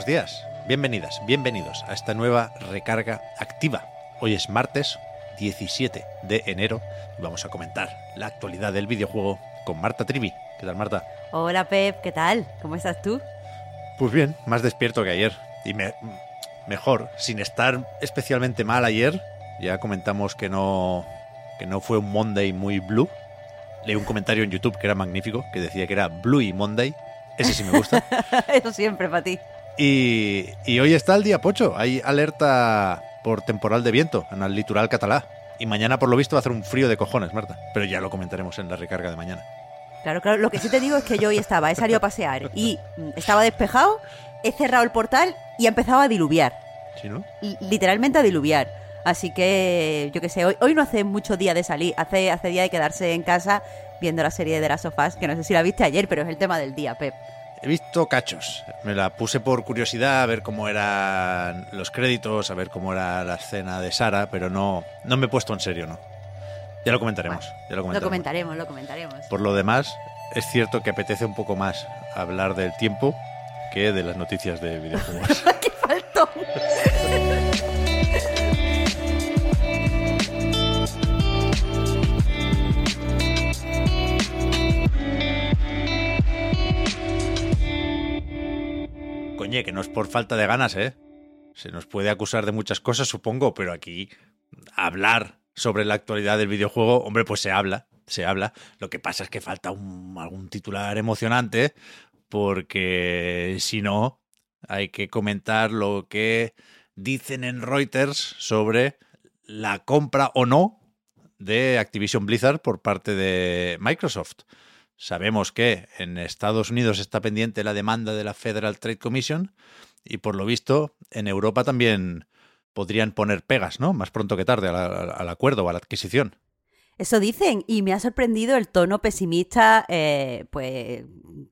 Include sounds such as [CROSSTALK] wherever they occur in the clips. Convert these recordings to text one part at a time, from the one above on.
Buenos días, bienvenidas, bienvenidos a esta nueva recarga activa. Hoy es martes 17 de enero y vamos a comentar la actualidad del videojuego con Marta Trivi. ¿Qué tal, Marta? Hola, Pep, ¿qué tal? ¿Cómo estás tú? Pues bien, más despierto que ayer. Y me, mejor, sin estar especialmente mal ayer. Ya comentamos que no, que no fue un Monday muy blue. Leí un comentario en YouTube que era magnífico, que decía que era Blue y Monday. Ese sí me gusta. [LAUGHS] Eso siempre para ti. Y, y hoy está el día pocho. Hay alerta por temporal de viento en el litoral catalá. Y mañana, por lo visto, va a hacer un frío de cojones, Marta. Pero ya lo comentaremos en la recarga de mañana. Claro, claro. Lo que sí te digo es que yo hoy estaba, he salido a pasear y estaba despejado, he cerrado el portal y ha empezado a diluviar. ¿Sí, no? L- Literalmente a diluviar. Así que, yo qué sé, hoy, hoy no hace mucho día de salir, hace, hace día de quedarse en casa viendo la serie de las sofás, que no sé si la viste ayer, pero es el tema del día, Pep. He visto cachos. Me la puse por curiosidad a ver cómo eran los créditos, a ver cómo era la escena de Sara, pero no, no me he puesto en serio, ¿no? Ya lo comentaremos. ya lo Lo comentaremos. comentaremos, lo comentaremos. Por lo demás, es cierto que apetece un poco más hablar del tiempo que de las noticias de [LAUGHS] videojuegos. ¡Qué faltón! Coñe, que no es por falta de ganas, ¿eh? Se nos puede acusar de muchas cosas, supongo, pero aquí hablar sobre la actualidad del videojuego, hombre, pues se habla, se habla. Lo que pasa es que falta un- algún titular emocionante, porque si no, hay que comentar lo que dicen en Reuters sobre la compra o no de Activision Blizzard por parte de Microsoft. Sabemos que en Estados Unidos está pendiente la demanda de la Federal Trade Commission y por lo visto en Europa también podrían poner pegas, ¿no? Más pronto que tarde al, acuerdo o a la adquisición. Eso dicen, y me ha sorprendido el tono pesimista eh, pues,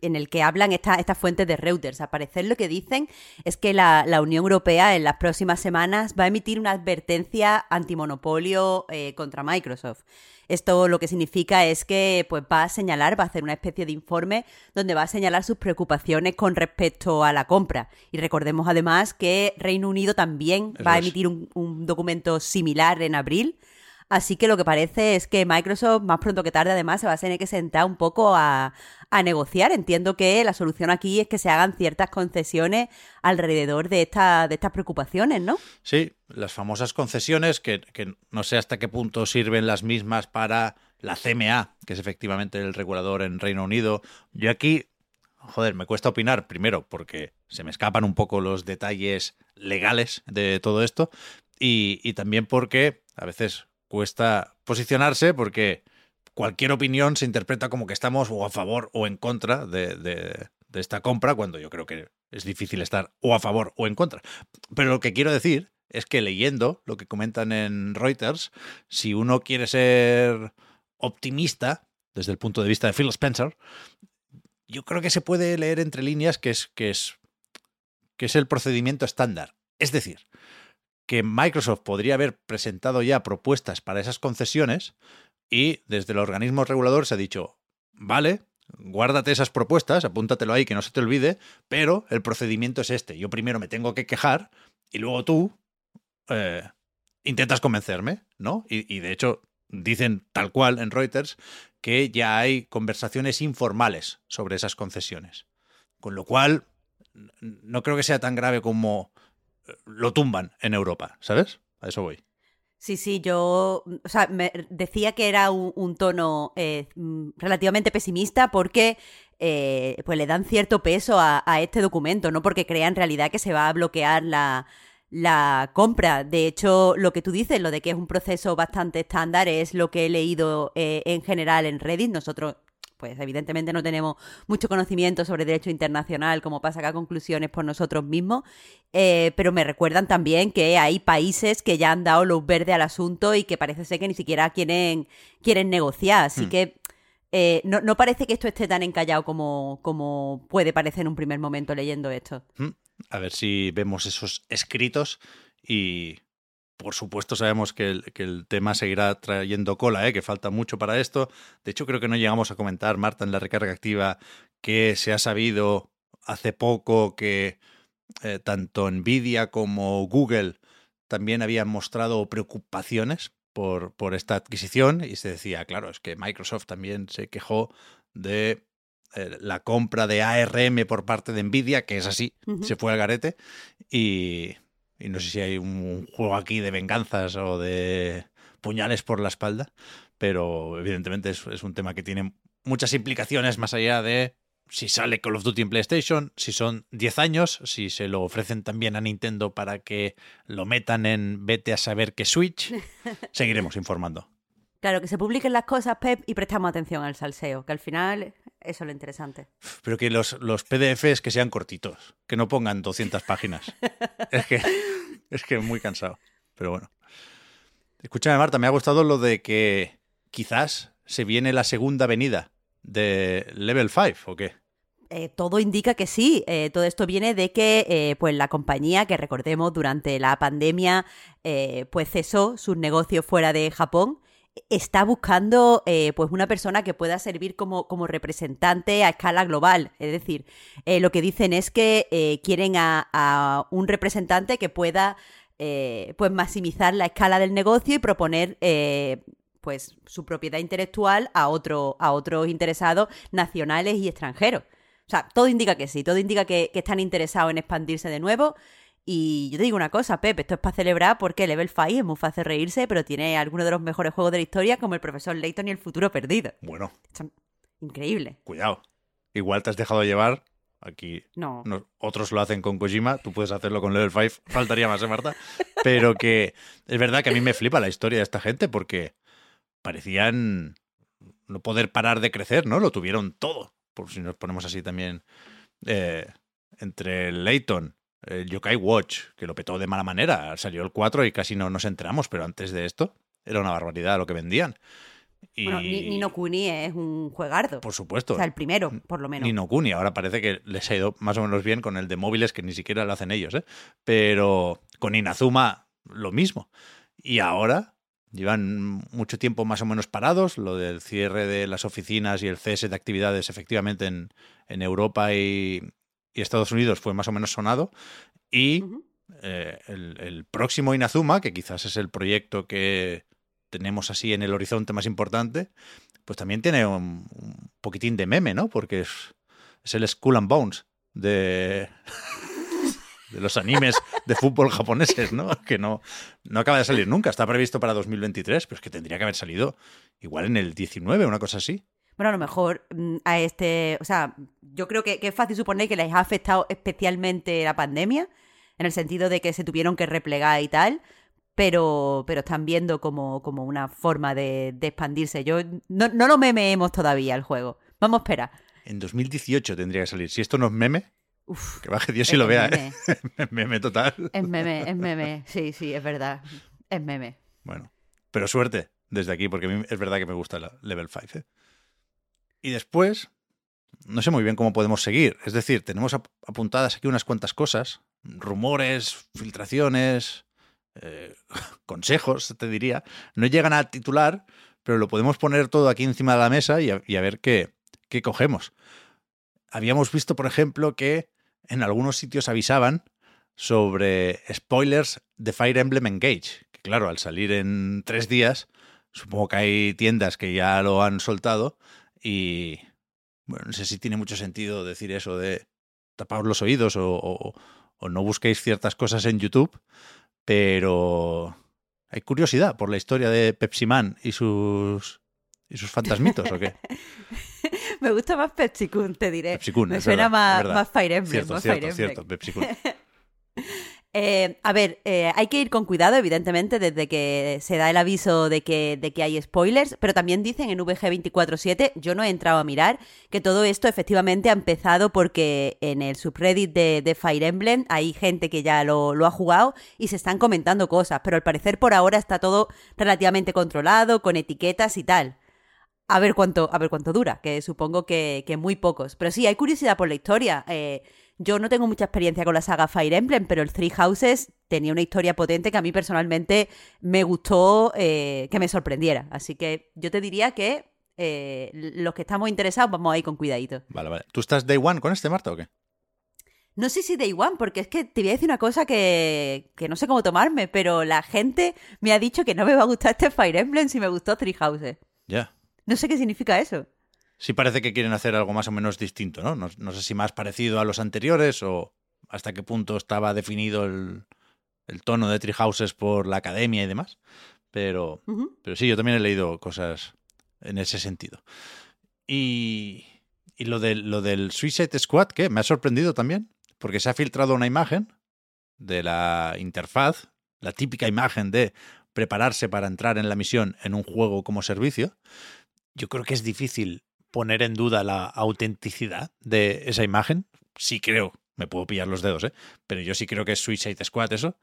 en el que hablan esta- estas fuentes de Reuters. Al parecer lo que dicen es que la, la Unión Europea en las próximas semanas va a emitir una advertencia antimonopolio eh, contra Microsoft. Esto lo que significa es que pues, va a señalar, va a hacer una especie de informe donde va a señalar sus preocupaciones con respecto a la compra. Y recordemos además que Reino Unido también Eso va a emitir un- un documento similar en abril. Así que lo que parece es que Microsoft, más pronto que tarde, además, se va a tener que sentar un poco a, negociar. Entiendo que la solución aquí es que se hagan ciertas concesiones alrededor de, esta, de estas preocupaciones, ¿no? Sí, las famosas concesiones que, no sé hasta qué punto sirven las mismas para la CMA, que es efectivamente el regulador en Reino Unido. Yo aquí, joder, me cuesta opinar, primero porque se me escapan un poco los detalles legales de todo esto y también porque a veces cuesta posicionarse porque cualquier opinión se interpreta como que estamos o a favor o en contra de, de- de esta compra, cuando yo creo que es difícil estar o a favor o en contra. Pero lo que quiero decir es que leyendo lo que comentan en Reuters, si uno quiere ser optimista desde el punto de vista de Phil Spencer, yo creo que se puede leer entre líneas que es, que es, que es el procedimiento estándar. Es decir, que Microsoft podría haber presentado ya propuestas para esas concesiones y desde el organismo regulador se ha dicho, vale, guárdate esas propuestas, apúntatelo ahí que no se te olvide, pero el procedimiento es este. Yo primero me tengo que quejar y luego tú eh, intentas convencerme, ¿no? Y, de hecho dicen tal cual en Reuters que ya hay conversaciones informales sobre esas concesiones. Con lo cual, no creo que sea tan grave como lo tumban en Europa, ¿sabes? A eso voy. Sí, sí, yo, o sea, decía que era un, tono eh, relativamente pesimista porque eh, pues le dan cierto peso a, a este documento, no porque crea en realidad que se va a bloquear la, la compra. De hecho, lo que tú dices, lo de que es un proceso bastante estándar, es lo que he leído eh, en general en Reddit. Nosotros pues evidentemente no tenemos mucho conocimiento sobre derecho internacional, como para sacar conclusiones por nosotros mismos, eh, pero me recuerdan también que hay países que ya han dado luz verde al asunto y que parece ser que ni siquiera quieren, quieren negociar. Así hmm. que eh, no, parece que esto esté tan encallado como, como puede parecer en un primer momento leyendo esto. Hmm. A ver si vemos esos escritos y por supuesto sabemos que el, tema seguirá trayendo cola, ¿eh? que falta mucho para esto. De hecho, creo que no llegamos a comentar, Marta, en la recarga activa, que se ha sabido hace poco que eh, tanto Nvidia como Google también habían mostrado preocupaciones por, por esta adquisición y se decía, claro, es que Microsoft también se quejó de eh, la compra de ARM por parte de Nvidia, que es así, se fue al garete y y no sé si hay un juego aquí de venganzas o de puñales por la espalda, pero evidentemente es, un tema que tiene muchas implicaciones más allá de si sale Call of Duty en PlayStation, si son 10 años, si se lo ofrecen también a Nintendo para que lo metan en vete a saber qué Switch, [LAUGHS] seguiremos informando. Claro, que se publiquen las cosas, Pep, y prestamos atención al salseo, que al final eso es lo interesante. Pero que los, los PDFs que sean cortitos, que no pongan 200 páginas. [LAUGHS] es que es que muy cansado. Pero bueno. Escúchame, Marta, me ha gustado lo de que quizás se viene la segunda venida de Level 5, ¿o qué? Eh, todo indica que sí. Eh, todo esto viene de que eh, pues la compañía, que recordemos durante la pandemia, pues cesó sus negocios fuera de Japón está buscando eh, pues una persona que pueda servir como, como, representante a escala global. Es decir, eh, lo que dicen es que eh, quieren a, un representante que pueda pues maximizar la escala del negocio y proponer pues su propiedad intelectual a, otro, a otros interesados nacionales y extranjeros. O sea, todo indica que sí, todo indica que están interesados en expandirse de nuevo. Y yo te digo una cosa, Pep, esto es para celebrar porque Level 5 es muy fácil reírse, pero tiene algunos de los mejores juegos de la historia, como el profesor Layton y el futuro perdido. Bueno. increíble. Cuidado. Igual te has dejado llevar. Aquí no. otros lo hacen con Kojima, tú puedes hacerlo con Level 5. [LAUGHS] Faltaría más, ¿eh, Marta? Pero que es verdad que a mí me flipa la historia de esta gente porque parecían no poder parar de crecer, ¿no? Lo tuvieron todo. Por si nos ponemos así también. Eh, entre Layton, el Yokai Watch, que lo petó de mala manera. Salió el 4 y casi no nos enteramos, pero antes de esto era una barbaridad lo que vendían. Y... Bueno, Nino Kuni es un juegardo. Por supuesto. O sea, el primero, por lo menos. Nino Kuni, ahora parece que les ha ido más o menos bien con el de móviles, que ni siquiera lo hacen ellos, ¿eh? Pero con Inazuma, lo mismo. Y ahora llevan mucho tiempo más o menos parados, lo del cierre de las oficinas y el cese de actividades efectivamente en, en Europa y, y Estados Unidos fue más o menos sonado. Y eh, el, próximo Inazuma, que quizás es el proyecto que tenemos así en el horizonte más importante, pues también tiene un, poquitín de meme, ¿no? Porque es, es el Skull and Bones de, de los animes de fútbol japoneses, ¿no? Que no, no acaba de salir nunca. Está previsto para 2023, pero es que tendría que haber salido igual en el 19, una cosa así. Bueno, a lo mejor mm, a este, o sea, yo creo que, es fácil suponer que les ha afectado especialmente la pandemia, en el sentido de que se tuvieron que replegar y tal, pero, pero están viendo como, como una forma de, expandirse. Yo no, no lo memeemos todavía el juego. Vamos a esperar. En 2018 tendría que salir. Si esto no es meme, que baje Dios y lo vea. ¿eh? [LAUGHS] Meme. total. Es meme, es meme. Sí, sí, es verdad. Es meme. Bueno, pero suerte desde aquí, porque a mí es verdad que me gusta la Level 5. ¿eh? Y después, no sé muy bien cómo podemos seguir. Es decir, tenemos apuntadas aquí unas cuantas cosas, rumores, filtraciones, eh, [LAUGHS] consejos, te diría. No llegan a titular, pero lo podemos poner todo aquí encima de la mesa y a, ver qué, qué cogemos. Habíamos visto, por ejemplo, que en algunos sitios avisaban sobre spoilers de Fire Emblem Engage. Que claro, al salir en tres días, supongo que hay tiendas que ya lo han soltado y bueno, no sé si tiene mucho sentido decir eso de tapaos los oídos o, no busquéis ciertas cosas en YouTube, pero hay curiosidad por la historia de Pepsi Man y sus y sus fantasmitos o qué. [LAUGHS] Me gusta más Pepsi Kun, te diré. Me suena más, Fire Emblem. Cierto, cierto, cierto, Pepsi [LAUGHS] Eh, a ver, eh, hay que ir con cuidado, evidentemente, desde que se da el aviso de que, de que hay spoilers, pero también dicen en VG247, yo no he entrado a mirar, que todo esto efectivamente ha empezado porque en el subreddit de, Fire Emblem hay gente que ya lo, lo, ha jugado y se están comentando cosas, pero al parecer por ahora está todo relativamente controlado, con etiquetas y tal. A ver cuánto, a ver cuánto dura, que supongo que, que muy pocos. Pero sí, hay curiosidad por la historia. Eh, yo no tengo mucha experiencia con la saga Fire Emblem, pero el Three Houses tenía una historia potente que a mí personalmente me gustó eh, que me sorprendiera. Así que yo te diría que eh, los que estamos interesados vamos a ir con cuidadito. Vale, vale. ¿Tú estás day one con este, Marta, o qué? No sé si day one, porque es que te voy a decir una cosa que, que no sé cómo tomarme, pero la gente me ha dicho que no me va a gustar este Fire Emblem si me gustó Three Houses. Ya. No sé qué significa eso sí parece que quieren hacer algo más o menos distinto, ¿no? No, sé si más parecido a los anteriores o hasta qué punto estaba definido el, tono de Treehouses por la academia y demás. Pero, pero sí, yo también he leído cosas en ese sentido. Y, y lo, del, lo del Suicide Squad, que me ha sorprendido también, porque se ha filtrado una imagen de la interfaz, la típica imagen de prepararse para entrar en la misión en un juego como servicio. Yo creo que es difícil poner en duda la autenticidad de esa imagen. Sí creo, me puedo pillar los dedos, ¿eh? pero yo sí creo que es Suicide Squad eso.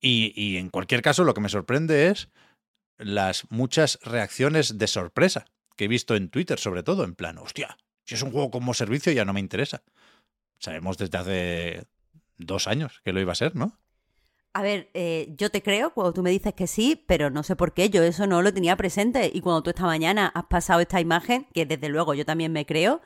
Y, y en cualquier caso, lo que me sorprende es las muchas reacciones de sorpresa que he visto en Twitter, sobre todo, en plan, hostia, si es un juego como servicio ya no me interesa. Sabemos desde hace dos años que lo iba a ser, ¿no? A ver, eh, yo te creo cuando tú me dices que sí, pero no sé por qué, yo eso no lo tenía presente. Y cuando tú esta mañana has pasado esta imagen, que desde luego yo también me creo,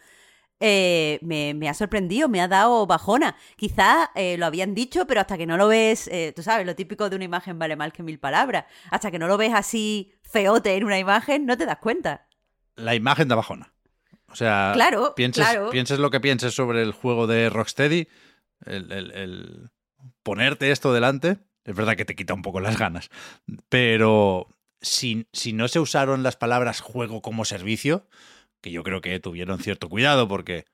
eh, me, ha sorprendido, me ha dado bajona. Quizás eh, lo habían dicho, pero hasta que no lo ves, tú sabes, lo típico de una imagen vale más que mil palabras. Hasta que no lo ves así feote en una imagen, no te das cuenta. La imagen da bajona. O sea, claro, pienses, pienses lo que pienses sobre el juego de Rocksteady, el ponerte esto delante, es verdad que te quita un poco las ganas, pero si, si no se usaron las palabras juego como servicio, que yo creo que tuvieron cierto cuidado porque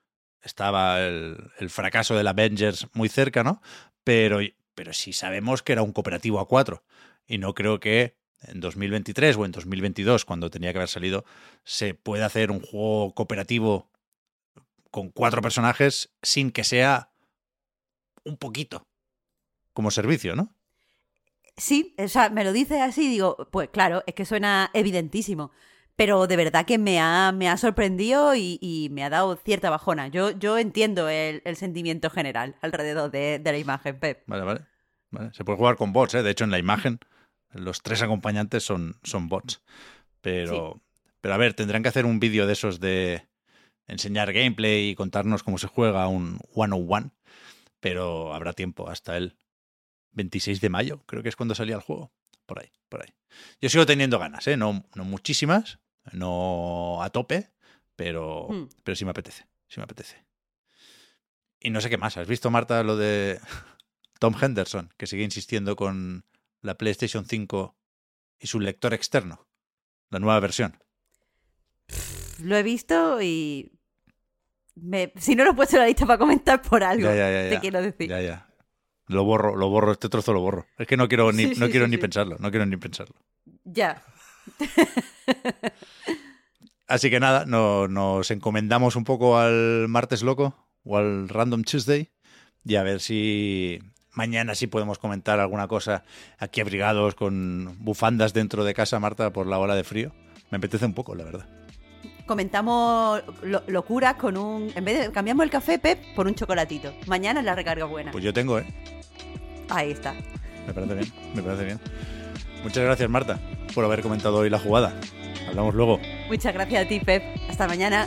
estaba el, el fracaso del Avengers muy cerca, ¿no? Pero, pero si sabemos que era un cooperativo a cuatro y no creo que en 2023 o en 2022, cuando tenía que haber salido, se pueda hacer un juego cooperativo con cuatro personajes sin que sea un poquito como servicio, ¿no? Sí, o sea, me lo dices así y digo, pues claro, es que suena evidentísimo. Pero de verdad que me ha, me ha sorprendido y, me ha dado cierta bajona. Yo, yo entiendo el, sentimiento general alrededor de, la imagen, Pep. Vale, vale, Se puede jugar con bots, ¿eh? De hecho, en la imagen, los tres acompañantes son, son bots. Pero, pero a ver, tendrán que hacer un vídeo de esos de enseñar gameplay y contarnos cómo se juega un one-on-one. Pero habrá tiempo hasta el 26 de mayo, creo que es cuando salía el juego. Por ahí, por ahí. Yo sigo teniendo ganas, ¿eh? No, no muchísimas, no a tope, pero, hmm. pero sí me apetece, sí me apetece. Y no sé qué más. ¿Has visto, Marta, lo de [LAUGHS] Tom Henderson, que sigue insistiendo con la PlayStation 5 y su lector externo? La nueva versión. Lo he visto y. Si no lo he puesto en la lista para comentar por algo, te quiero decir. Ya, ya. Lo borro, lo borro, este trozo lo borro. Es que no quiero ni, no quiero ni pensarlo, no quiero ni pensarlo. Ya. [LAUGHS] Así que nada, nos encomendamos un poco al martes loco o al Random Tuesday y a ver si mañana sí podemos comentar alguna cosa aquí abrigados con bufandas dentro de casa, Marta, por la hora de frío. Me apetece un poco, la verdad comentamos locuras con un. En vez de. Cambiamos el café, Pep, por un chocolatito. Mañana es la recarga buena. Pues yo tengo, ¿eh? Ahí está. Me parece bien, me parece bien. Muchas gracias, Marta, por haber comentado hoy la jugada. Hablamos luego. Muchas gracias a ti, Pep. Hasta mañana.